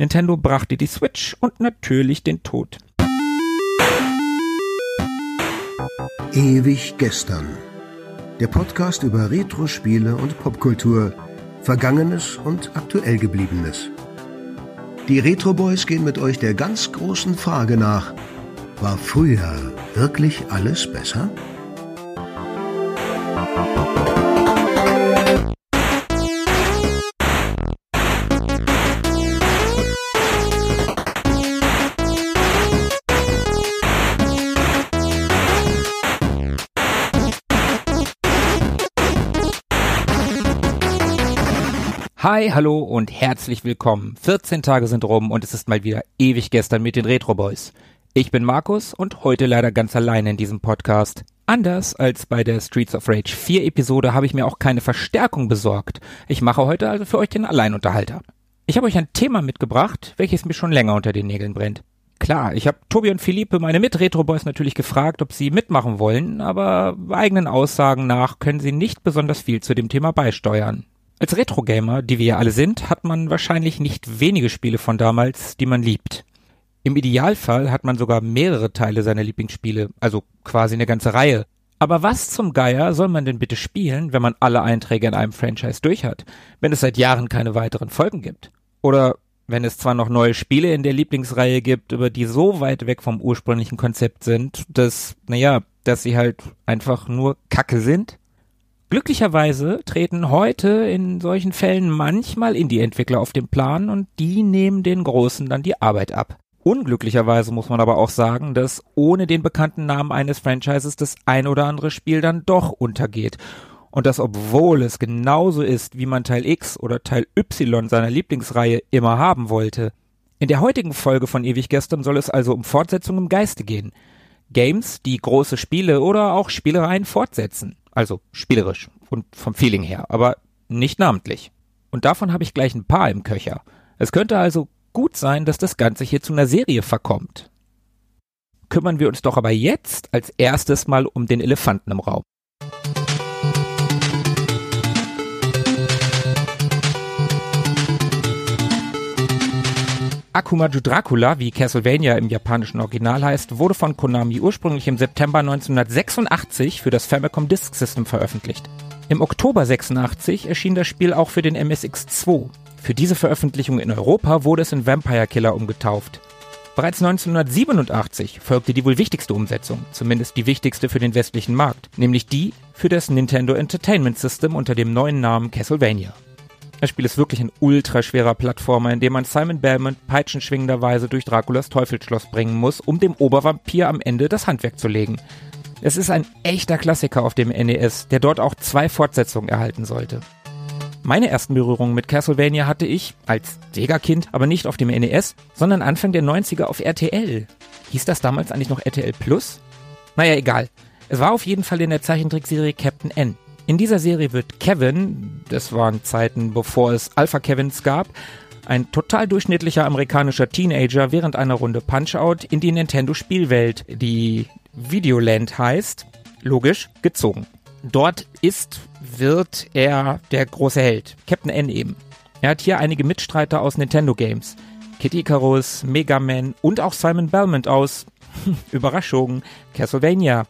Nintendo brachte die Switch und natürlich den Tod. Ewig gestern. Der Podcast über Retro-Spiele und Popkultur, Vergangenes und aktuell gebliebenes. Die Retro Boys gehen mit euch der ganz großen Frage nach: War früher wirklich alles besser? Hi, hallo und herzlich willkommen. 14 Tage sind rum und es ist mal wieder ewig gestern mit den Retro Boys. Ich bin Markus und heute leider ganz alleine in diesem Podcast. Anders als bei der Streets of Rage 4 Episode habe ich mir auch keine Verstärkung besorgt. Ich mache heute also für euch den Alleinunterhalter. Ich habe euch ein Thema mitgebracht, welches mir schon länger unter den Nägeln brennt. Klar, ich habe Tobi und Philippe, meine Mit-Retro-Boys, natürlich gefragt, ob sie mitmachen wollen, aber eigenen Aussagen nach können sie nicht besonders viel zu dem Thema beisteuern. Als Retro-Gamer, die wir ja alle sind, hat man wahrscheinlich nicht wenige Spiele von damals, die man liebt. Im Idealfall hat man sogar mehrere Teile seiner Lieblingsspiele, also quasi eine ganze Reihe. Aber was zum Geier soll man denn bitte spielen, wenn man alle Einträge in einem Franchise durch hat, wenn es seit Jahren keine weiteren Folgen gibt? Oder wenn es zwar noch neue Spiele in der Lieblingsreihe gibt, aber die so weit weg vom ursprünglichen Konzept sind, dass, naja, dass sie halt einfach nur Kacke sind? Glücklicherweise treten heute in solchen Fällen manchmal Indie-Entwickler auf den Plan und die nehmen den Großen dann die Arbeit ab. Unglücklicherweise muss man aber auch sagen, dass ohne den bekannten Namen eines Franchises das ein oder andere Spiel dann doch untergeht. Und das obwohl es genauso ist, wie man Teil X oder Teil Y seiner Lieblingsreihe immer haben wollte. In der heutigen Folge von Ewig Gestern soll es also um Fortsetzung im Geiste gehen. Games, die große Spiele oder auch Spielereien fortsetzen. Also spielerisch und vom Feeling her, aber nicht namentlich. Und davon habe ich gleich ein paar im Köcher. Es könnte also gut sein, dass das Ganze hier zu einer Serie verkommt. Kümmern wir uns doch aber jetzt als erstes mal um den Elefanten im Raum. Akumaju Dracula, wie Castlevania im japanischen Original heißt, wurde von Konami ursprünglich im September 1986 für das Famicom Disk System veröffentlicht. Im Oktober 86 erschien das Spiel auch für den MSX2. Für diese Veröffentlichung in Europa wurde es in Vampire Killer umgetauft. Bereits 1987 folgte die wohl wichtigste Umsetzung, zumindest die wichtigste für den westlichen Markt, nämlich die für das Nintendo Entertainment System unter dem neuen Namen Castlevania. Das Spiel ist wirklich ein ultraschwerer Plattformer, in dem man Simon Belmont peitschenschwingenderweise durch Draculas Teufelsschloss bringen muss, um dem Obervampir am Ende das Handwerk zu legen. Es ist ein echter Klassiker auf dem NES, der dort auch zwei Fortsetzungen erhalten sollte. Meine ersten Berührungen mit Castlevania hatte ich als Sega-Kind, aber nicht auf dem NES, sondern Anfang der 90er auf RTL. Hieß das damals eigentlich noch RTL Plus? Naja, egal. Es war auf jeden Fall in der Zeichentrickserie Captain N. In dieser Serie wird Kevin, das waren Zeiten bevor es Alpha Kevins gab, ein total durchschnittlicher amerikanischer Teenager während einer Runde Punch-Out in die Nintendo-Spielwelt, die Videoland heißt, logisch, gezogen. Dort ist, wird er der große Held, Captain N eben. Er hat hier einige Mitstreiter aus Nintendo Games. Kid Icarus, Mega Man und auch Simon Belmont aus, Überraschung, Castlevania.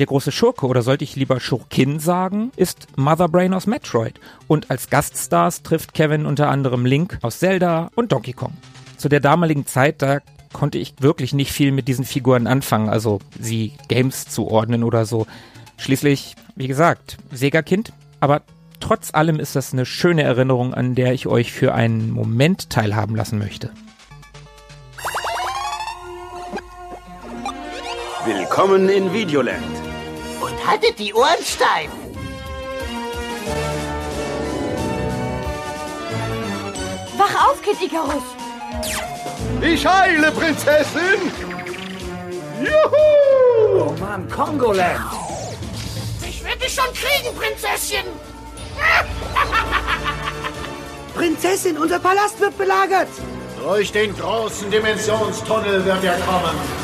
Der große Schurke, oder sollte ich lieber Schurkin sagen, ist Mother Brain aus Metroid. Und als Gaststars trifft Kevin unter anderem Link aus Zelda und Donkey Kong. Zu der damaligen Zeit, da konnte ich wirklich nicht viel mit diesen Figuren anfangen, also sie Games zuordnen oder so. Schließlich, wie gesagt, Sega-Kind, aber trotz allem ist das eine schöne Erinnerung, an der ich euch für einen Moment teilhaben lassen möchte. Willkommen in Videoland. Haltet die Ohren steif. Wach auf, Kid Icarus. Ich heile, Prinzessin! Juhu! Oh Mann, Kongoland. Ich werde dich schon kriegen, Prinzesschen. Prinzessin, unser Palast wird belagert. Durch den großen Dimensionstunnel wird er kommen.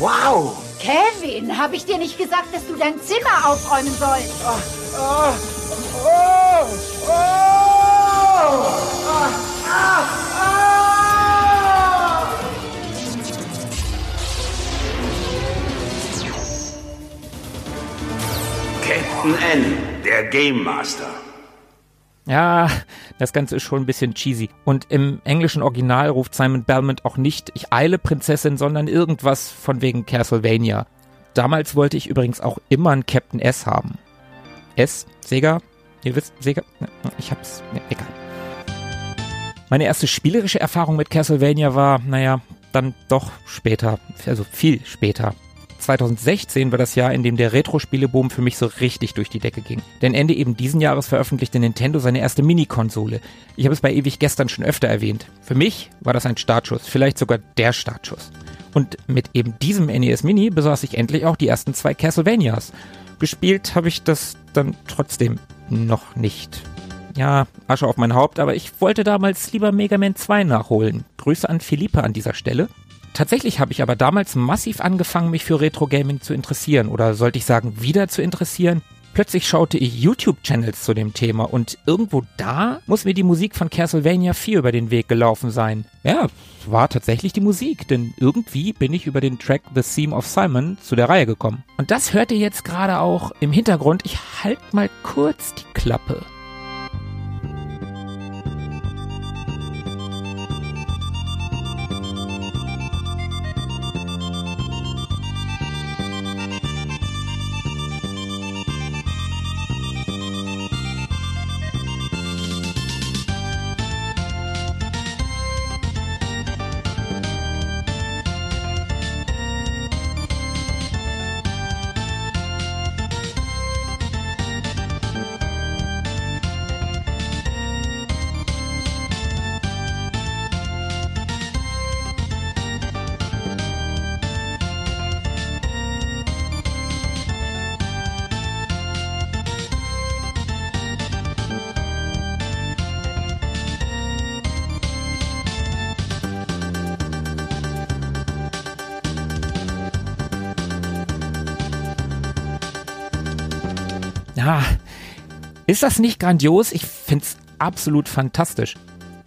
Wow! Kevin, habe ich dir nicht gesagt, dass du dein Zimmer aufräumen sollst? Oh, oh, oh, oh, ah, ah, ah. Captain N, der Game Master. Ja, das Ganze ist schon ein bisschen cheesy. Und im englischen Original ruft Simon Belmont auch nicht Ich eile Prinzessin, sondern irgendwas von wegen Castlevania. Damals wollte ich übrigens auch immer einen Captain S haben. S, Sega, ihr wisst, Sega, ich hab's, ne, egal. Meine erste spielerische Erfahrung mit Castlevania war, naja, dann doch später, also viel später. 2016 war das Jahr, in dem der Retro-Spieleboom für mich so richtig durch die Decke ging. Denn Ende eben diesen Jahres veröffentlichte Nintendo seine erste Mini-Konsole. Ich habe es bei ewig gestern schon öfter erwähnt. Für mich war das ein Startschuss, vielleicht sogar der Startschuss. Und mit eben diesem NES Mini besaß ich endlich auch die ersten zwei Castlevanias. Gespielt habe ich das dann trotzdem noch nicht. Ja, Asche auf mein Haupt, aber ich wollte damals lieber Mega Man 2 nachholen. Grüße an Philippe an dieser Stelle. Tatsächlich habe ich aber damals massiv angefangen, mich für Retro Gaming zu interessieren oder sollte ich sagen, wieder zu interessieren. Plötzlich schaute ich YouTube-Channels zu dem Thema und irgendwo da muss mir die Musik von Castlevania 4 über den Weg gelaufen sein. Ja, war tatsächlich die Musik, denn irgendwie bin ich über den Track The Theme of Simon zu der Reihe gekommen. Und das hört ihr jetzt gerade auch im Hintergrund. Ich halt mal kurz die Klappe. Ja, ist das nicht grandios? Ich find's absolut fantastisch.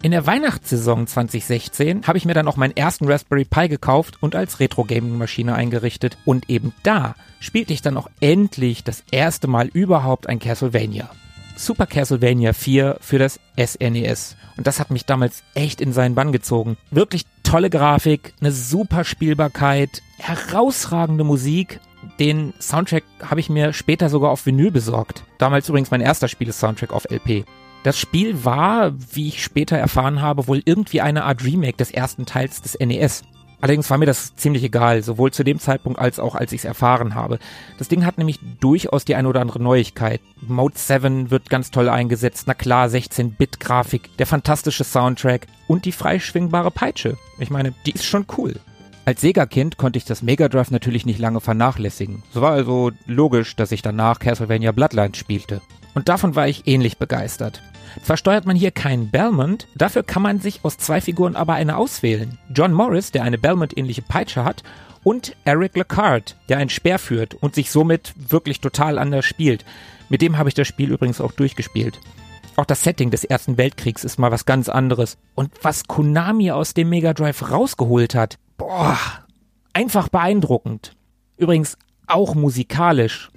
In der Weihnachtssaison 2016 habe ich mir dann auch meinen ersten Raspberry Pi gekauft und als Retro-Gaming-Maschine eingerichtet. Und eben da spielte ich dann auch endlich das erste Mal überhaupt ein Castlevania. Super Castlevania 4 für das SNES. Und das hat mich damals echt in seinen Bann gezogen. Wirklich tolle Grafik, eine super Spielbarkeit, herausragende Musik den Soundtrack habe ich mir später sogar auf Vinyl besorgt. Damals übrigens mein erster Spiele-Soundtrack auf LP. Das Spiel war, wie ich später erfahren habe, wohl irgendwie eine Art Remake des ersten Teils des NES. Allerdings war mir das ziemlich egal, sowohl zu dem Zeitpunkt als auch als ich es erfahren habe. Das Ding hat nämlich durchaus die eine oder andere Neuigkeit. Mode 7 wird ganz toll eingesetzt, na klar, 16-Bit-Grafik, der fantastische Soundtrack und die freischwingbare Peitsche. Ich meine, die ist schon cool. Als Sega-Kind konnte ich das Mega Drive natürlich nicht lange vernachlässigen. So war also logisch, dass ich danach Castlevania Bloodlines spielte. Und davon war ich ähnlich begeistert. Zwar steuert man hier keinen Belmont, dafür kann man sich aus zwei Figuren aber eine auswählen. John Morris, der eine Belmont-ähnliche Peitsche hat, und Eric Lecard, der einen Speer führt und sich somit wirklich total anders spielt. Mit dem habe ich das Spiel übrigens auch durchgespielt. Auch das Setting des Ersten Weltkriegs ist mal was ganz anderes. Und was Konami aus dem Mega Drive rausgeholt hat, boah, einfach beeindruckend. Übrigens auch musikalisch.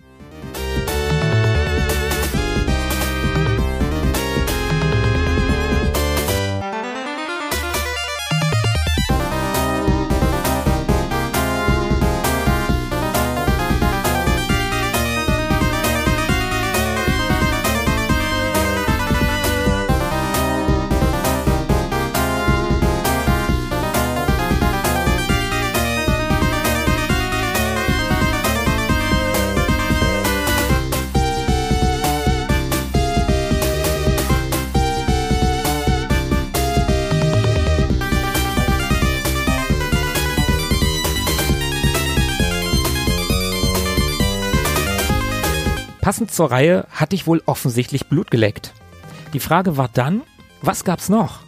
Passend zur Reihe hatte ich wohl offensichtlich Blut geleckt. Die Frage war dann, was gab's noch?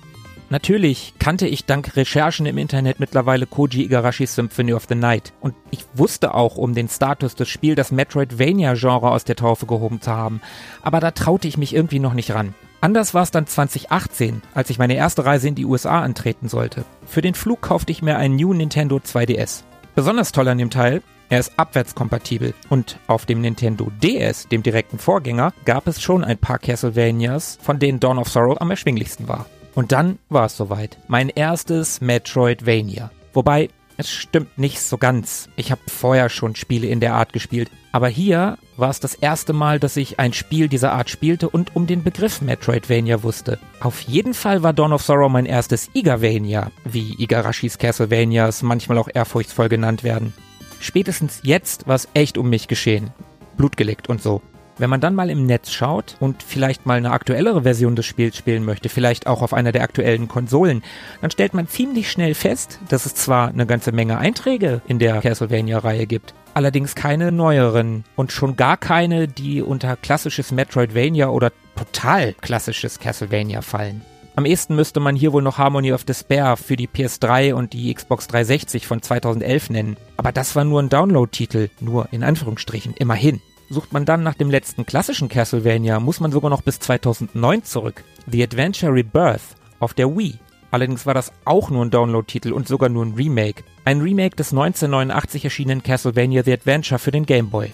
Natürlich kannte ich dank Recherchen im Internet mittlerweile Koji Igarashis Symphony of the Night und ich wusste auch um den Status des Spiels das Metroidvania-Genre aus der Taufe gehoben zu haben, aber da traute ich mich irgendwie noch nicht ran. Anders war es dann 2018, als ich meine erste Reise in die USA antreten sollte. Für den Flug kaufte ich mir einen New Nintendo 2DS. Besonders toll an dem Teil, Er ist abwärtskompatibel und auf dem Nintendo DS, dem direkten Vorgänger, gab es schon ein paar Castlevanias, von denen Dawn of Sorrow am erschwinglichsten war. Und dann war es soweit. Mein erstes Metroidvania. Wobei, es stimmt nicht so ganz. Ich habe vorher schon Spiele in der Art gespielt. Aber hier war es das erste Mal, dass ich ein Spiel dieser Art spielte und um den Begriff Metroidvania wusste. Auf jeden Fall war Dawn of Sorrow mein erstes Igavania, wie Igarashis Castlevanias manchmal auch ehrfurchtsvoll genannt werden. Spätestens jetzt war echt um mich geschehen. Blut geleckt und so. Wenn man dann mal im Netz schaut und vielleicht mal eine aktuellere Version des Spiels spielen möchte, vielleicht auch auf einer der aktuellen Konsolen, dann stellt man ziemlich schnell fest, dass es zwar eine ganze Menge Einträge in der Castlevania-Reihe gibt, allerdings keine neueren und schon gar keine, die unter klassisches Metroidvania oder total klassisches Castlevania fallen. Am ehesten müsste man hier wohl noch Harmony of Despair für die PS3 und die Xbox 360 von 2011 nennen. Aber das war nur ein Download-Titel, nur in Anführungsstrichen, immerhin. Sucht man dann nach dem letzten klassischen Castlevania, muss man sogar noch bis 2009 zurück. The Adventure Rebirth auf der Wii. Allerdings war das auch nur ein Download-Titel und sogar nur ein Remake. Ein Remake des 1989 erschienenen Castlevania The Adventure für den Game Boy.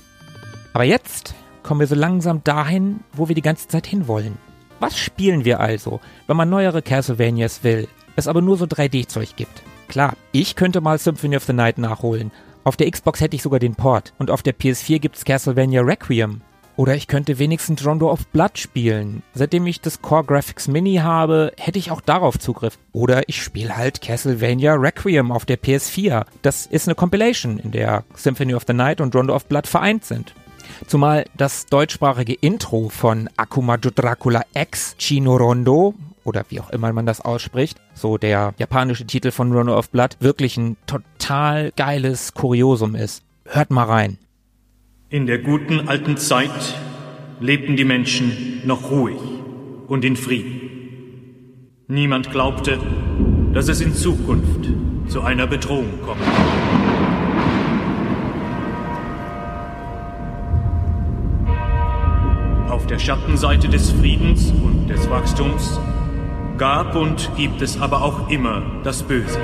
Aber jetzt kommen wir so langsam dahin, wo wir die ganze Zeit hinwollen. Was spielen wir also, wenn man neuere Castlevanias will, es aber nur so 3D-Zeug gibt? Klar, ich könnte mal Symphony of the Night nachholen, auf der Xbox hätte ich sogar den Port. Und auf der PS4 gibt's Castlevania Requiem. Oder ich könnte wenigstens Rondo of Blood spielen. Seitdem ich das Core Graphics Mini habe, hätte ich auch darauf Zugriff. Oder ich spiele halt Castlevania Requiem auf der PS4. Das ist eine Compilation, in der Symphony of the Night und Rondo of Blood vereint sind. Zumal das deutschsprachige Intro von Akuma Dracula X Chino Rondo oder wie auch immer man das ausspricht, so der japanische Titel von Runner of Blood, wirklich ein total geiles Kuriosum ist. Hört mal rein. In der guten alten Zeit lebten die Menschen noch ruhig und in Frieden. Niemand glaubte, dass es in Zukunft zu einer Bedrohung kommt. Der Schattenseite des Friedens und des Wachstums gab und gibt es aber auch immer das Böse.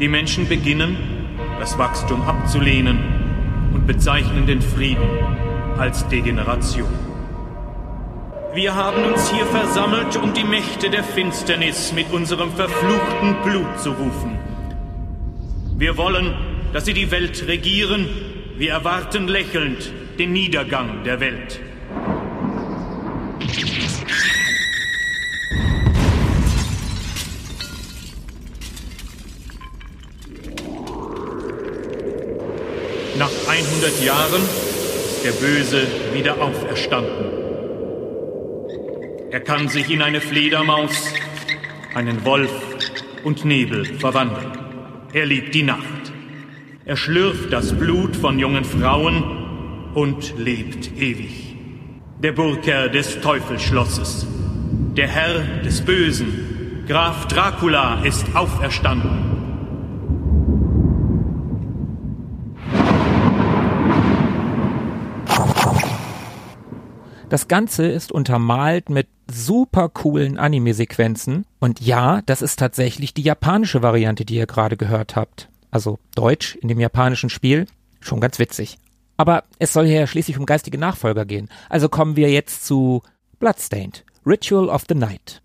Die Menschen beginnen, das Wachstum abzulehnen und bezeichnen den Frieden als Degeneration. Wir haben uns hier versammelt, um die Mächte der Finsternis mit unserem verfluchten Blut zu rufen. Wir wollen, dass sie die Welt regieren. Wir erwarten lächelnd den Niedergang der Welt. Nach 100 Jahren ist der Böse wieder auferstanden. Er kann sich in eine Fledermaus, einen Wolf und Nebel verwandeln. Er liebt die Nacht. Er schlürft das Blut von jungen Frauen und lebt ewig. Der Burgherr des Teufelsschlosses, der Herr des Bösen, Graf Dracula ist auferstanden. Das Ganze ist untermalt mit super coolen Anime-Sequenzen. Und ja, das ist tatsächlich die japanische Variante, die ihr gerade gehört habt. Also Deutsch in dem japanischen Spiel. Schon ganz witzig. Aber es soll ja schließlich um geistige Nachfolger gehen. Also kommen wir jetzt zu Bloodstained, Ritual of the Night.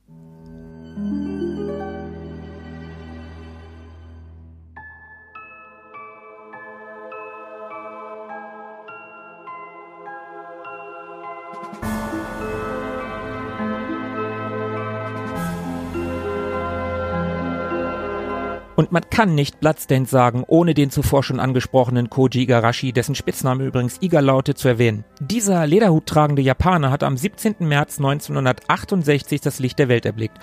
Und man kann nicht Bloodstained sagen, ohne den zuvor schon angesprochenen Koji Igarashi, dessen Spitzname übrigens Iga lautet, zu erwähnen. Dieser lederhuttragende Japaner hat am 17. März 1968 das Licht der Welt erblickt.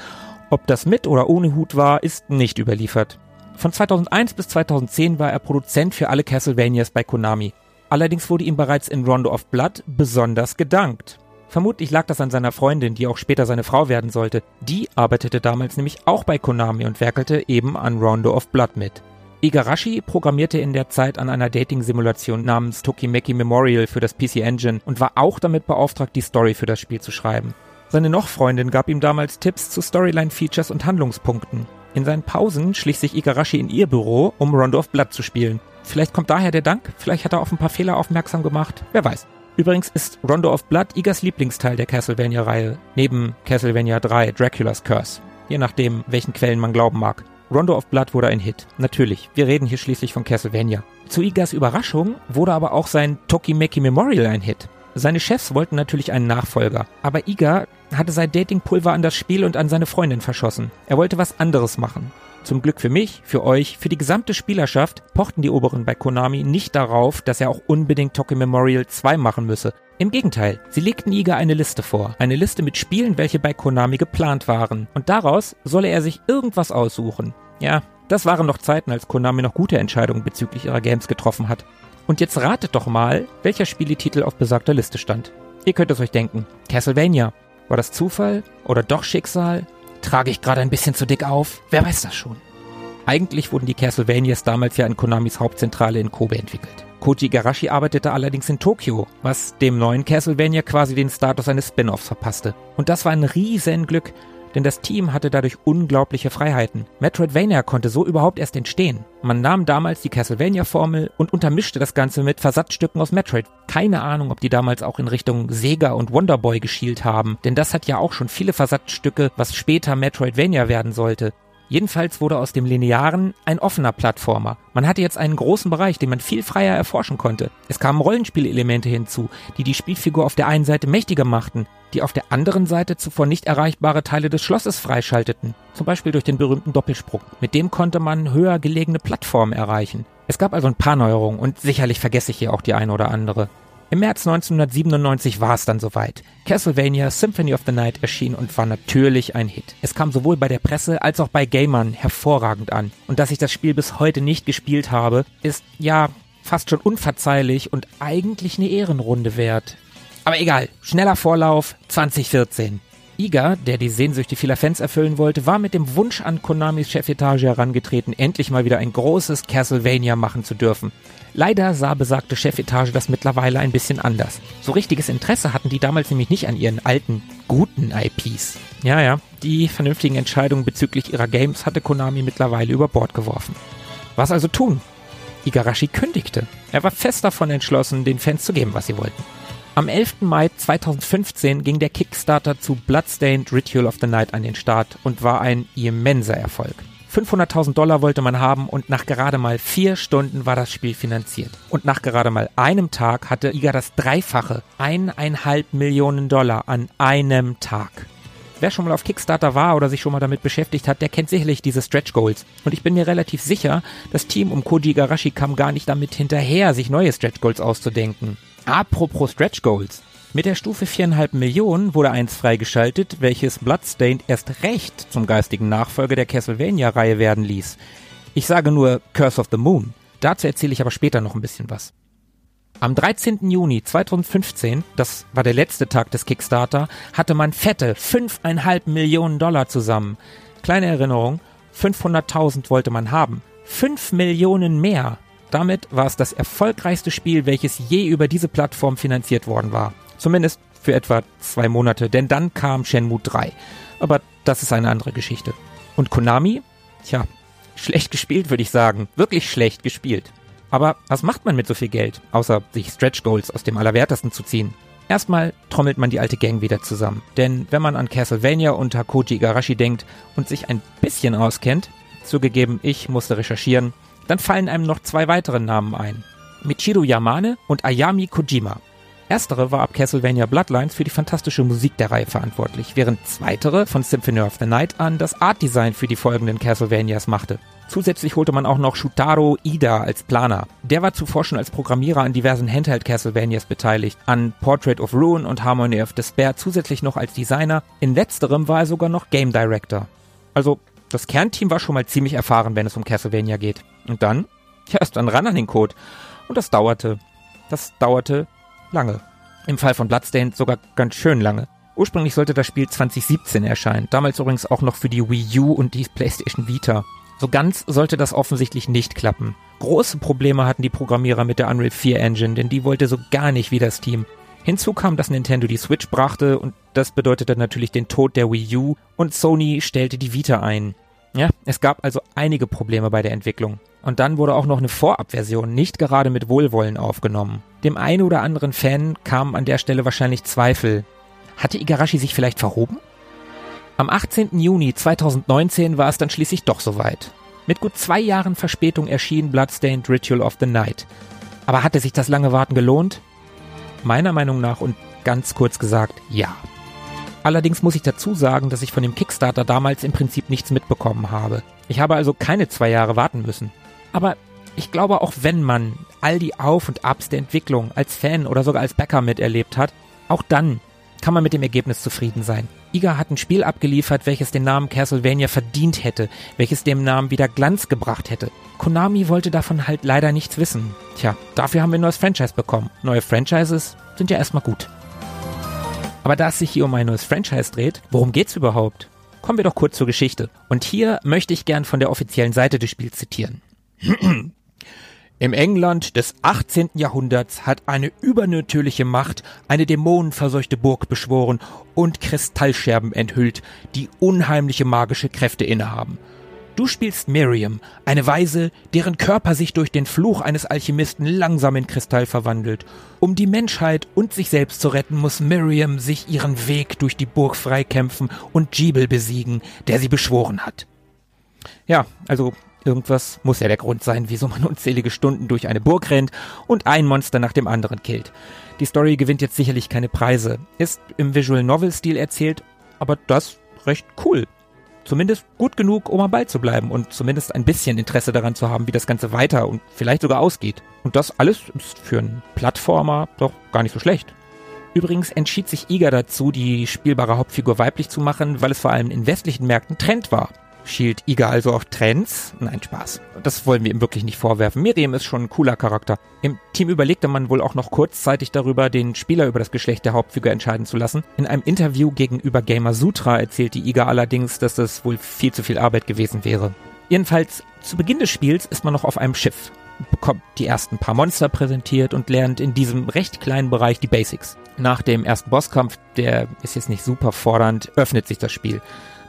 Ob das mit oder ohne Hut war, ist nicht überliefert. Von 2001 bis 2010 war er Produzent für alle Castlevanias bei Konami. Allerdings wurde ihm bereits in Rondo of Blood besonders gedankt. Vermutlich lag das an seiner Freundin, die auch später seine Frau werden sollte. Die arbeitete damals nämlich auch bei Konami und werkelte eben an Rondo of Blood mit. Igarashi programmierte in der Zeit an einer Dating-Simulation namens Tokimeki Memorial für das PC Engine und war auch damit beauftragt, die Story für das Spiel zu schreiben. Seine Noch-Freundin gab ihm damals Tipps zu Storyline-Features und Handlungspunkten. In seinen Pausen schlich sich Igarashi in ihr Büro, um Rondo of Blood zu spielen. Vielleicht kommt daher der Dank, vielleicht hat er auf ein paar Fehler aufmerksam gemacht, wer weiß. Übrigens ist Rondo of Blood Igas Lieblingsteil der Castlevania-Reihe, neben Castlevania 3 Dracula's Curse. Je nachdem, welchen Quellen man glauben mag. Rondo of Blood wurde ein Hit. Natürlich, wir reden hier schließlich von Castlevania. Zu Igas Überraschung wurde aber auch sein Tokimeki Memorial ein Hit. Seine Chefs wollten natürlich einen Nachfolger, aber Iga hatte sein Datingpulver an das Spiel und an seine Freundin verschossen. Er wollte was anderes machen. Zum Glück für mich, für euch, für die gesamte Spielerschaft pochten die Oberen bei Konami nicht darauf, dass er auch unbedingt Toki Memorial 2 machen müsse. Im Gegenteil, sie legten Iga eine Liste vor. Eine Liste mit Spielen, welche bei Konami geplant waren. Und daraus solle er sich irgendwas aussuchen. Ja, das waren noch Zeiten, als Konami noch gute Entscheidungen bezüglich ihrer Games getroffen hat. Und jetzt ratet doch mal, welcher Spieletitel auf besagter Liste stand. Ihr könnt es euch denken. Castlevania. War das Zufall oder doch Schicksal? Trage ich gerade ein bisschen zu dick auf? Wer weiß das schon? Eigentlich wurden die Castlevanias damals ja in Konamis Hauptzentrale in Kobe entwickelt. Koji Garashi arbeitete allerdings in Tokio, was dem neuen Castlevania quasi den Status eines Spin-offs verpasste. Und das war ein Riesenglück, denn das Team hatte dadurch unglaubliche Freiheiten. Metroidvania konnte so überhaupt erst entstehen. Man nahm damals die Castlevania-Formel und untermischte das Ganze mit Versatzstücken aus Metroid. Keine Ahnung, ob die damals auch in Richtung Sega und Wonderboy geschielt haben, denn das hat ja auch schon viele Versatzstücke, was später Metroidvania werden sollte. Jedenfalls wurde aus dem Linearen ein offener Plattformer. Man hatte jetzt einen großen Bereich, den man viel freier erforschen konnte. Es kamen Rollenspielelemente hinzu, die die Spielfigur auf der einen Seite mächtiger machten, die auf der anderen Seite zuvor nicht erreichbare Teile des Schlosses freischalteten. Zum Beispiel durch den berühmten Doppelsprung. Mit dem konnte man höher gelegene Plattformen erreichen. Es gab also ein paar Neuerungen und sicherlich vergesse ich hier auch die eine oder andere. Im März 1997 war es dann soweit. Castlevania Symphony of the Night erschien und war natürlich ein Hit. Es kam sowohl bei der Presse als auch bei Gamern hervorragend an. Und dass ich das Spiel bis heute nicht gespielt habe, ist ja fast schon unverzeihlich und eigentlich eine Ehrenrunde wert. Aber egal, schneller Vorlauf 2014. Iga, der die Sehnsüchte vieler Fans erfüllen wollte, war mit dem Wunsch an Konamis Chefetage herangetreten, endlich mal wieder ein großes Castlevania machen zu dürfen. Leider sah besagte Chefetage das mittlerweile ein bisschen anders. So richtiges Interesse hatten die damals nämlich nicht an ihren alten, guten IPs. Ja, ja, die vernünftigen Entscheidungen bezüglich ihrer Games hatte Konami mittlerweile über Bord geworfen. Was also tun? Igarashi kündigte. Er war fest davon entschlossen, den Fans zu geben, was sie wollten. Am 11. Mai 2015 ging der Kickstarter zu Bloodstained Ritual of the Night an den Start und war ein immenser Erfolg. 500.000 Dollar wollte man haben und nach gerade mal vier Stunden war das Spiel finanziert. Und nach gerade mal einem Tag hatte IGA das Dreifache, eineinhalb Millionen Dollar an einem Tag. Wer schon mal auf Kickstarter war oder sich schon mal damit beschäftigt hat, der kennt sicherlich diese Stretch Goals. Und ich bin mir relativ sicher, das Team um Koji Igarashi kam gar nicht damit hinterher, sich neue Stretch Goals auszudenken. Apropos Stretch Goals. Mit der Stufe 4,5 Millionen wurde eins freigeschaltet, welches Bloodstained erst recht zum geistigen Nachfolger der Castlevania-Reihe werden ließ. Ich sage nur Curse of the Moon. Dazu erzähle ich aber später noch ein bisschen was. Am 13. Juni 2015, das war der letzte Tag des Kickstarter, hatte man fette 5,5 Millionen Dollar zusammen. Kleine Erinnerung, 500.000 wollte man haben. 5 Millionen mehr. Damit war es das erfolgreichste Spiel, welches je über diese Plattform finanziert worden war. Zumindest für etwa zwei Monate, denn dann kam Shenmue 3. Aber das ist eine andere Geschichte. Und Konami? Tja, schlecht gespielt, würde ich sagen. Wirklich schlecht gespielt. Aber was macht man mit so viel Geld, außer sich Stretch Goals aus dem Allerwertesten zu ziehen? Erstmal trommelt man die alte Gang wieder zusammen. Denn wenn man an Castlevania unter Koji Igarashi denkt und sich ein bisschen auskennt, zugegeben, ich musste recherchieren, dann fallen einem noch zwei weitere Namen ein. Michiru Yamane und Ayami Kojima. Erstere war ab Castlevania Bloodlines für die fantastische Musik der Reihe verantwortlich, während zweitere von Symphony of the Night an das Artdesign für die folgenden Castlevanias machte. Zusätzlich holte man auch noch Shutaro Ida als Planer. Der war zuvor schon als Programmierer an diversen Handheld Castlevanias beteiligt, an Portrait of Ruin und Harmony of Despair zusätzlich noch als Designer. In letzterem war er sogar noch Game Director. Also das Kernteam war schon mal ziemlich erfahren, wenn es um Castlevania geht. Und dann, ja, ist dann ran an den Code. Und das dauerte. Das dauerte lange. Im Fall von Bloodstained sogar ganz schön lange. Ursprünglich sollte das Spiel 2017 erscheinen, damals übrigens auch noch für die Wii U und die PlayStation Vita. So ganz sollte das offensichtlich nicht klappen. Große Probleme hatten die Programmierer mit der Unreal 4 Engine, denn die wollte so gar nicht wie das Team. Hinzu kam, dass Nintendo die Switch brachte und das bedeutete natürlich den Tod der Wii U und Sony stellte die Vita ein. Ja, es gab also einige Probleme bei der Entwicklung. Und dann wurde auch noch eine Vorabversion nicht gerade mit Wohlwollen aufgenommen. Dem einen oder anderen Fan kamen an der Stelle wahrscheinlich Zweifel. Hatte Igarashi sich vielleicht verhoben? Am 18. Juni 2019 war es dann schließlich doch soweit. Mit gut zwei Jahren Verspätung erschien Bloodstained Ritual of the Night. Aber hatte sich das lange Warten gelohnt? Meiner Meinung nach und ganz kurz gesagt, ja. Allerdings muss ich dazu sagen, dass ich von dem Kickstarter damals im Prinzip nichts mitbekommen habe. Ich habe also keine zwei Jahre warten müssen. Aber ich glaube, auch wenn man all die Auf und Abs der Entwicklung als Fan oder sogar als Bäcker miterlebt hat, auch dann kann man mit dem Ergebnis zufrieden sein. Iga hat ein Spiel abgeliefert, welches den Namen Castlevania verdient hätte, welches dem Namen wieder Glanz gebracht hätte. Konami wollte davon halt leider nichts wissen. Tja, dafür haben wir ein neues Franchise bekommen. Neue Franchises sind ja erstmal gut. Aber da es sich hier um ein neues Franchise dreht, worum geht's überhaupt? Kommen wir doch kurz zur Geschichte. Und hier möchte ich gern von der offiziellen Seite des Spiels zitieren. Im England des 18. Jahrhunderts hat eine übernatürliche Macht eine dämonenverseuchte Burg beschworen und Kristallscherben enthüllt, die unheimliche magische Kräfte innehaben. Du spielst Miriam, eine Weise, deren Körper sich durch den Fluch eines Alchemisten langsam in Kristall verwandelt. Um die Menschheit und sich selbst zu retten, muss Miriam sich ihren Weg durch die Burg freikämpfen und Jebel besiegen, der sie beschworen hat. Ja, also Irgendwas muss ja der Grund sein, wieso man unzählige Stunden durch eine Burg rennt und ein Monster nach dem anderen killt. Die Story gewinnt jetzt sicherlich keine Preise, ist im Visual Novel Stil erzählt, aber das recht cool. Zumindest gut genug, um am Ball zu bleiben und zumindest ein bisschen Interesse daran zu haben, wie das Ganze weiter und vielleicht sogar ausgeht. Und das alles ist für einen Plattformer doch gar nicht so schlecht. Übrigens entschied sich Iga dazu, die spielbare Hauptfigur weiblich zu machen, weil es vor allem in westlichen Märkten Trend war. Schielt Iga also auf Trends? Nein, Spaß. Das wollen wir ihm wirklich nicht vorwerfen. Miriam ist schon ein cooler Charakter. Im Team überlegte man wohl auch noch kurzzeitig darüber, den Spieler über das Geschlecht der Hauptfigur entscheiden zu lassen. In einem Interview gegenüber Gamer Sutra erzählte Iga allerdings, dass das wohl viel zu viel Arbeit gewesen wäre. Jedenfalls, zu Beginn des Spiels ist man noch auf einem Schiff, bekommt die ersten paar Monster präsentiert und lernt in diesem recht kleinen Bereich die Basics. Nach dem ersten Bosskampf, der ist jetzt nicht super fordernd, öffnet sich das Spiel.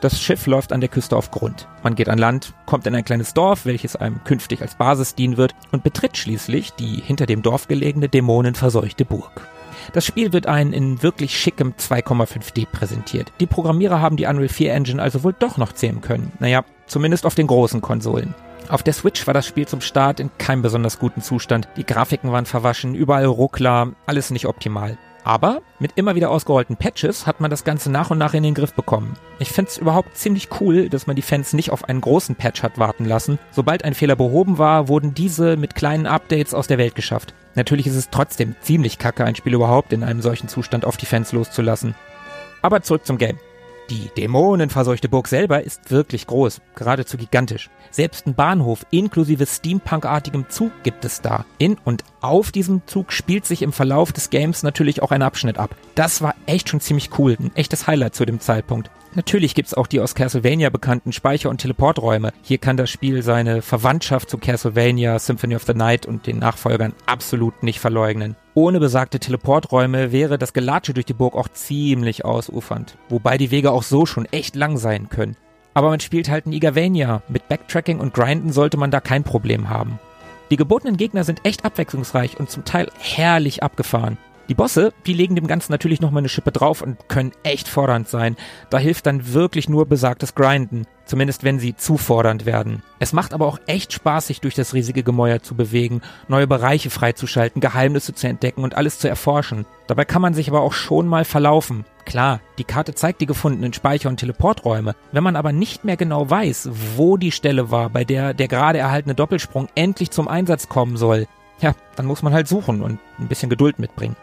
Das Schiff läuft an der Küste auf Grund. Man geht an Land, kommt in ein kleines Dorf, welches einem künftig als Basis dienen wird, und betritt schließlich die hinter dem Dorf gelegene dämonenverseuchte Burg. Das Spiel wird einen in wirklich schickem 2,5D präsentiert. Die Programmierer haben die Unreal 4 Engine also wohl doch noch zähmen können. Naja, zumindest auf den großen Konsolen. Auf der Switch war das Spiel zum Start in keinem besonders guten Zustand. Die Grafiken waren verwaschen, überall Ruckler, alles nicht optimal. Aber mit immer wieder ausgerollten Patches hat man das Ganze nach und nach in den Griff bekommen. Ich finde es überhaupt ziemlich cool, dass man die Fans nicht auf einen großen Patch hat warten lassen. Sobald ein Fehler behoben war, wurden diese mit kleinen Updates aus der Welt geschafft. Natürlich ist es trotzdem ziemlich kacke, ein Spiel überhaupt in einem solchen Zustand auf die Fans loszulassen. Aber zurück zum Game. Die dämonenverseuchte Burg selber ist wirklich groß, geradezu gigantisch. Selbst ein Bahnhof inklusive Steampunk-artigem Zug gibt es da. In und auf diesem Zug spielt sich im Verlauf des Games natürlich auch ein Abschnitt ab. Das war echt schon ziemlich cool, ein echtes Highlight zu dem Zeitpunkt. Natürlich gibt's auch die aus Castlevania bekannten Speicher- und Teleporträume. Hier kann das Spiel seine Verwandtschaft zu Castlevania, Symphony of the Night und den Nachfolgern absolut nicht verleugnen. Ohne besagte Teleporträume wäre das Gelatsche durch die Burg auch ziemlich ausufernd, wobei die Wege auch so schon echt lang sein können. Aber man spielt halt ein Igavania. Mit Backtracking und Grinden sollte man da kein Problem haben. Die gebotenen Gegner sind echt abwechslungsreich und zum Teil herrlich abgefahren. Die Bosse, die legen dem Ganzen natürlich nochmal eine Schippe drauf und können echt fordernd sein. Da hilft dann wirklich nur besagtes Grinden. Zumindest wenn sie zu fordernd werden. Es macht aber auch echt Spaß, sich durch das riesige Gemäuer zu bewegen, neue Bereiche freizuschalten, Geheimnisse zu entdecken und alles zu erforschen. Dabei kann man sich aber auch schon mal verlaufen. Klar, die Karte zeigt die gefundenen Speicher- und Teleporträume. Wenn man aber nicht mehr genau weiß, wo die Stelle war, bei der der gerade erhaltene Doppelsprung endlich zum Einsatz kommen soll, ja, dann muss man halt suchen und ein bisschen Geduld mitbringen.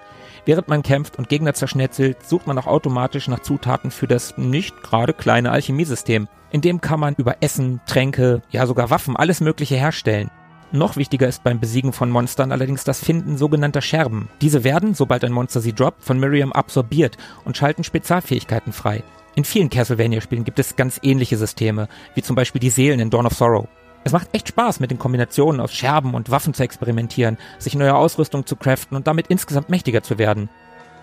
Während man kämpft und Gegner zerschnetzelt, sucht man auch automatisch nach Zutaten für das nicht gerade kleine Alchemiesystem. In dem kann man über Essen, Tränke, ja sogar Waffen, alles Mögliche herstellen. Noch wichtiger ist beim Besiegen von Monstern allerdings das Finden sogenannter Scherben. Diese werden, sobald ein Monster sie droppt, von Miriam absorbiert und schalten Spezialfähigkeiten frei. In vielen Castlevania-Spielen gibt es ganz ähnliche Systeme, wie zum Beispiel die Seelen in Dawn of Sorrow. Es macht echt Spaß, mit den Kombinationen aus Scherben und Waffen zu experimentieren, sich neue Ausrüstung zu craften und damit insgesamt mächtiger zu werden.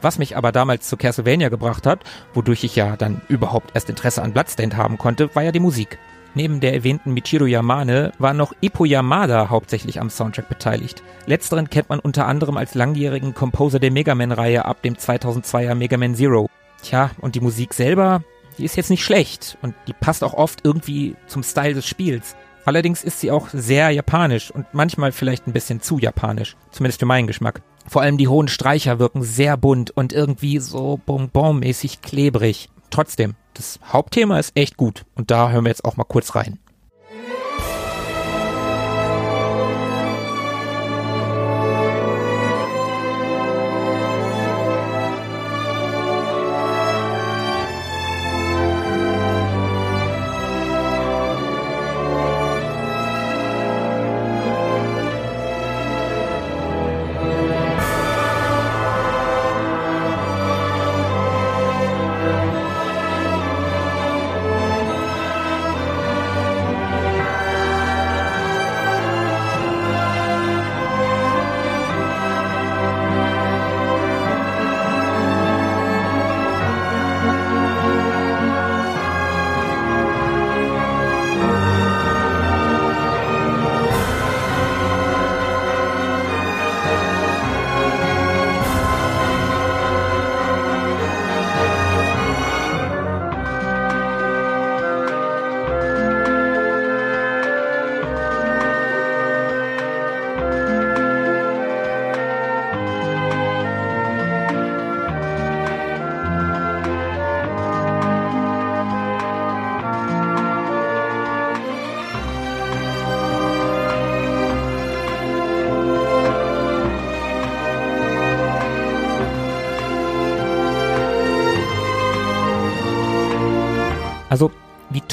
Was mich aber damals zu Castlevania gebracht hat, wodurch ich ja dann überhaupt erst Interesse an Bloodstained haben konnte, war ja die Musik. Neben der erwähnten Michiro Yamane war noch Ippo Yamada hauptsächlich am Soundtrack beteiligt. Letzteren kennt man unter anderem als langjährigen Composer der Mega Man-Reihe ab dem 2002er Mega Man Zero. Tja, und die Musik selber, die ist jetzt nicht schlecht und die passt auch oft irgendwie zum Style des Spiels. Allerdings ist sie auch sehr japanisch und manchmal vielleicht ein bisschen zu japanisch, zumindest für meinen Geschmack. Vor allem die hohen Streicher wirken sehr bunt und irgendwie so bonbonmäßig klebrig. Trotzdem, das Hauptthema ist echt gut und da hören wir jetzt auch mal kurz rein.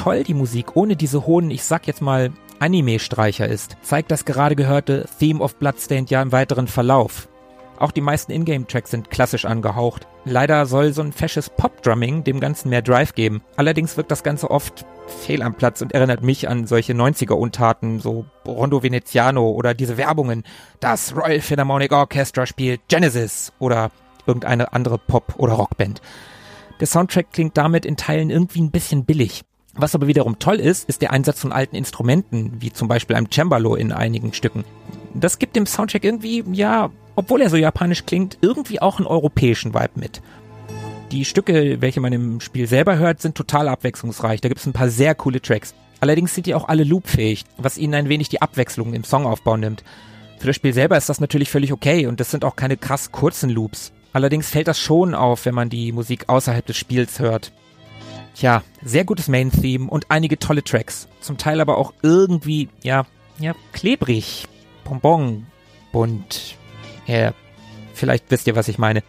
Toll die Musik ohne diese hohen, ich sag jetzt mal, Anime-Streicher ist, zeigt das gerade gehörte Theme of Bloodstained ja im weiteren Verlauf. Auch die meisten Ingame-Tracks sind klassisch angehaucht. Leider soll so ein fesches Pop-Drumming dem Ganzen mehr Drive geben. Allerdings wirkt das Ganze oft fehl am Platz und erinnert mich an solche 90er-Untaten, so Rondo Veneziano oder diese Werbungen. Das Royal Philharmonic Orchestra spielt Genesis oder irgendeine andere Pop- oder Rockband. Der Soundtrack klingt damit in Teilen irgendwie ein bisschen billig. Was aber wiederum toll ist, ist der Einsatz von alten Instrumenten, wie zum Beispiel einem Cembalo in einigen Stücken. Das gibt dem Soundtrack irgendwie, ja, obwohl er so japanisch klingt, irgendwie auch einen europäischen Vibe mit. Die Stücke, welche man im Spiel selber hört, sind total abwechslungsreich. Da gibt es ein paar sehr coole Tracks. Allerdings sind die auch alle loopfähig, was ihnen ein wenig die Abwechslung im Songaufbau nimmt. Für das Spiel selber ist das natürlich völlig okay und das sind auch keine krass kurzen Loops. Allerdings fällt das schon auf, wenn man die Musik außerhalb des Spiels hört. Tja, sehr gutes Main-Theme und einige tolle Tracks. Zum Teil aber auch irgendwie, ja, ja, klebrig, bonbon, bunt. Ja, vielleicht wisst ihr, was ich meine.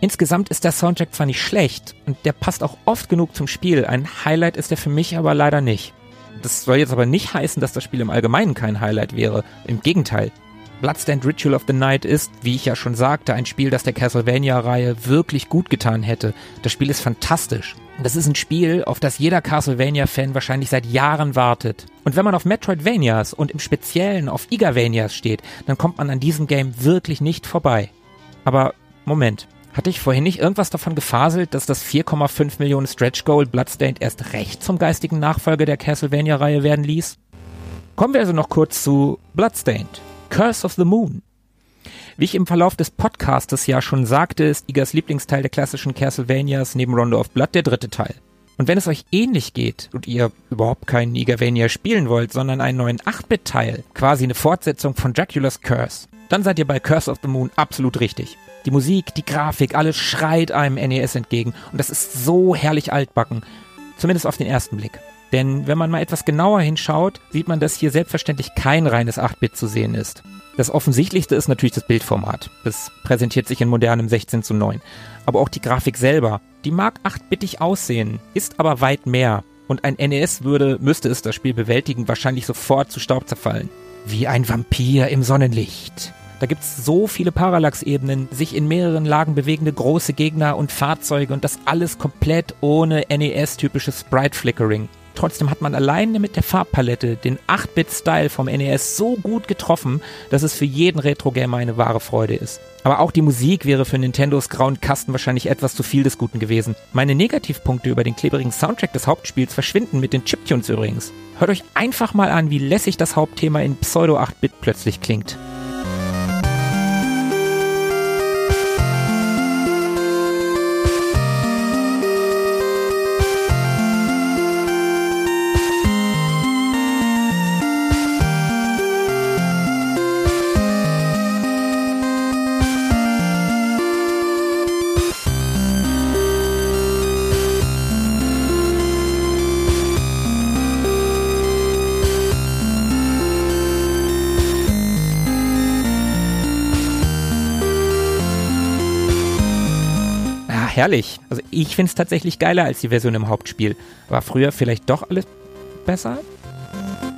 Insgesamt ist der Soundtrack zwar nicht schlecht und der passt auch oft genug zum Spiel. Ein Highlight ist er für mich aber leider nicht. Das soll jetzt aber nicht heißen, dass das Spiel im Allgemeinen kein Highlight wäre. Im Gegenteil. Bloodstained Ritual of the Night ist, wie ich ja schon sagte, ein Spiel, das der Castlevania-Reihe wirklich gut getan hätte. Das Spiel ist fantastisch. Das ist ein Spiel, auf das jeder Castlevania-Fan wahrscheinlich seit Jahren wartet. Und wenn man auf Metroidvanias und im Speziellen auf Igavanias steht, dann kommt man an diesem Game wirklich nicht vorbei. Aber Moment, hatte ich vorhin nicht irgendwas davon gefaselt, dass das 4,5 Millionen Stretch Goal Bloodstained erst recht zum geistigen Nachfolger der Castlevania-Reihe werden ließ? Kommen wir also noch kurz zu Bloodstained. Curse of the Moon. Wie ich im Verlauf des Podcastes ja schon sagte, ist Igas Lieblingsteil der klassischen Castlevanias neben Rondo of Blood der dritte Teil. Und wenn es euch ähnlich geht und ihr überhaupt keinen Igavania spielen wollt, sondern einen neuen 8-Bit-Teil, quasi eine Fortsetzung von Dracula's Curse, dann seid ihr bei Curse of the Moon absolut richtig. Die Musik, die Grafik, alles schreit einem NES entgegen und das ist so herrlich altbacken. Zumindest auf den ersten Blick. Denn wenn man mal etwas genauer hinschaut, sieht man, dass hier selbstverständlich kein reines 8-Bit zu sehen ist. Das offensichtlichste ist natürlich das Bildformat. Das präsentiert sich in modernem 16 zu 9. Aber auch die Grafik selber, die mag 8-bittig aussehen, ist aber weit mehr. Und ein NES würde, müsste es das Spiel bewältigen, wahrscheinlich sofort zu Staub zerfallen. Wie ein Vampir im Sonnenlicht. Da gibt's so viele Parallax-Ebenen, sich in mehreren Lagen bewegende große Gegner und Fahrzeuge und das alles komplett ohne NES-typisches Sprite-Flickering Trotzdem hat man alleine mit der Farbpalette den 8-Bit-Style vom NES so gut getroffen, dass es für jeden Retro-Gamer eine wahre Freude ist. Aber auch die Musik wäre für Nintendos grauen Kasten wahrscheinlich etwas zu viel des Guten gewesen. Meine Negativpunkte über den klebrigen Soundtrack des Hauptspiels verschwinden mit den Chiptunes übrigens. Hört euch einfach mal an, wie lässig das Hauptthema in Pseudo 8-Bit plötzlich klingt. Herrlich. Also ich finde es tatsächlich geiler als die Version im Hauptspiel. War früher vielleicht doch alles besser?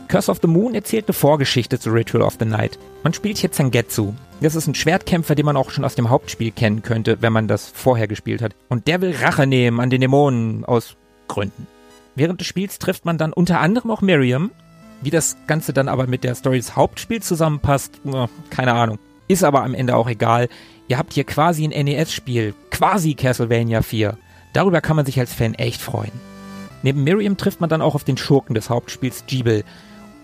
Curse of the Moon erzählt eine Vorgeschichte zu Ritual of the Night. Man spielt hier Zangetsu. Das ist ein Schwertkämpfer, den man auch schon aus dem Hauptspiel kennen könnte, wenn man das vorher gespielt hat. Und der will Rache nehmen an den Dämonen aus Gründen. Während des Spiels trifft man dann unter anderem auch Miriam. Wie das Ganze dann aber mit der Story des Hauptspiels zusammenpasst, keine Ahnung. Ist aber am Ende auch egal. Ihr habt hier quasi ein NES-Spiel, quasi Castlevania 4. Darüber kann man sich als Fan echt freuen. Neben Miriam trifft man dann auch auf den Schurken des Hauptspiels Jeeble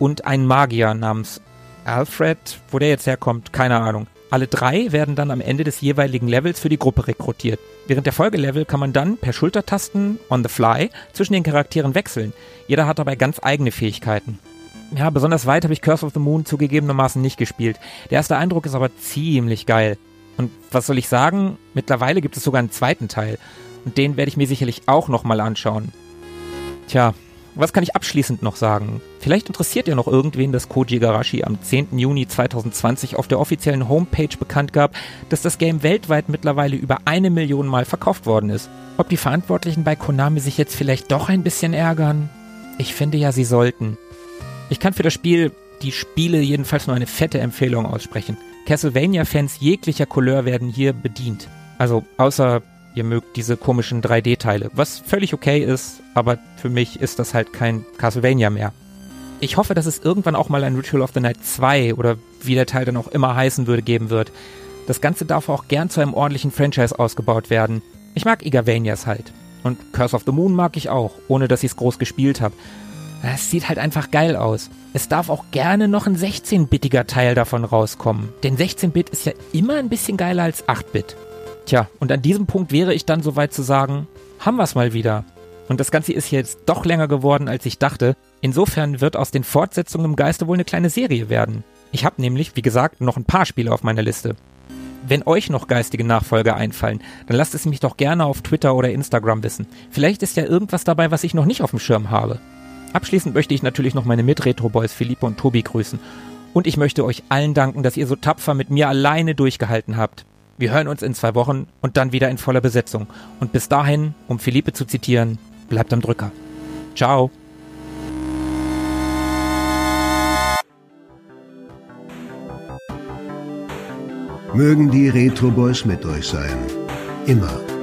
und einen Magier namens Alfred. Wo der jetzt herkommt, keine Ahnung. Alle drei werden dann am Ende des jeweiligen Levels für die Gruppe rekrutiert. Während der Folgelevel kann man dann per Schultertasten on the fly zwischen den Charakteren wechseln. Jeder hat dabei ganz eigene Fähigkeiten. Ja, besonders weit habe ich Curse of the Moon zugegebenermaßen nicht gespielt. Der erste Eindruck ist aber ziemlich geil. Und was soll ich sagen? Mittlerweile gibt es sogar einen zweiten Teil. Und den werde ich mir sicherlich auch nochmal anschauen. Tja, was kann ich abschließend noch sagen? Vielleicht interessiert ja noch irgendwen, dass Koji Garashi am 10. Juni 2020 auf der offiziellen Homepage bekannt gab, dass das Game weltweit mittlerweile über eine Million Mal verkauft worden ist. Ob die Verantwortlichen bei Konami sich jetzt vielleicht doch ein bisschen ärgern? Ich finde ja, sie sollten. Ich kann für das Spiel die Spiele jedenfalls nur eine fette Empfehlung aussprechen. Castlevania-Fans jeglicher Couleur werden hier bedient. Also außer ihr mögt diese komischen 3D-Teile, was völlig okay ist, aber für mich ist das halt kein Castlevania mehr. Ich hoffe, dass es irgendwann auch mal ein Ritual of the Night 2 oder wie der Teil dann auch immer heißen würde geben wird. Das Ganze darf auch gern zu einem ordentlichen Franchise ausgebaut werden. Ich mag Igavanias halt. Und Curse of the Moon mag ich auch, ohne dass ich es groß gespielt habe. Es sieht halt einfach geil aus. Es darf auch gerne noch ein 16-bittiger Teil davon rauskommen. Denn 16-Bit ist ja immer ein bisschen geiler als 8-Bit. Tja, und an diesem Punkt wäre ich dann soweit zu sagen, haben wir es mal wieder. Und das Ganze ist jetzt doch länger geworden, als ich dachte. Insofern wird aus den Fortsetzungen im Geiste wohl eine kleine Serie werden. Ich habe nämlich, wie gesagt, noch ein paar Spiele auf meiner Liste. Wenn euch noch geistige Nachfolger einfallen, dann lasst es mich doch gerne auf Twitter oder Instagram wissen. Vielleicht ist ja irgendwas dabei, was ich noch nicht auf dem Schirm habe. Abschließend möchte ich natürlich noch meine Mit-Retro-Boys Philippe und Tobi grüßen. Und ich möchte euch allen danken, dass ihr so tapfer mit mir alleine durchgehalten habt. Wir hören uns in zwei Wochen und dann wieder in voller Besetzung. Und bis dahin, um Philippe zu zitieren, bleibt am Drücker. Ciao. Mögen die Retro Boys mit euch sein. Immer.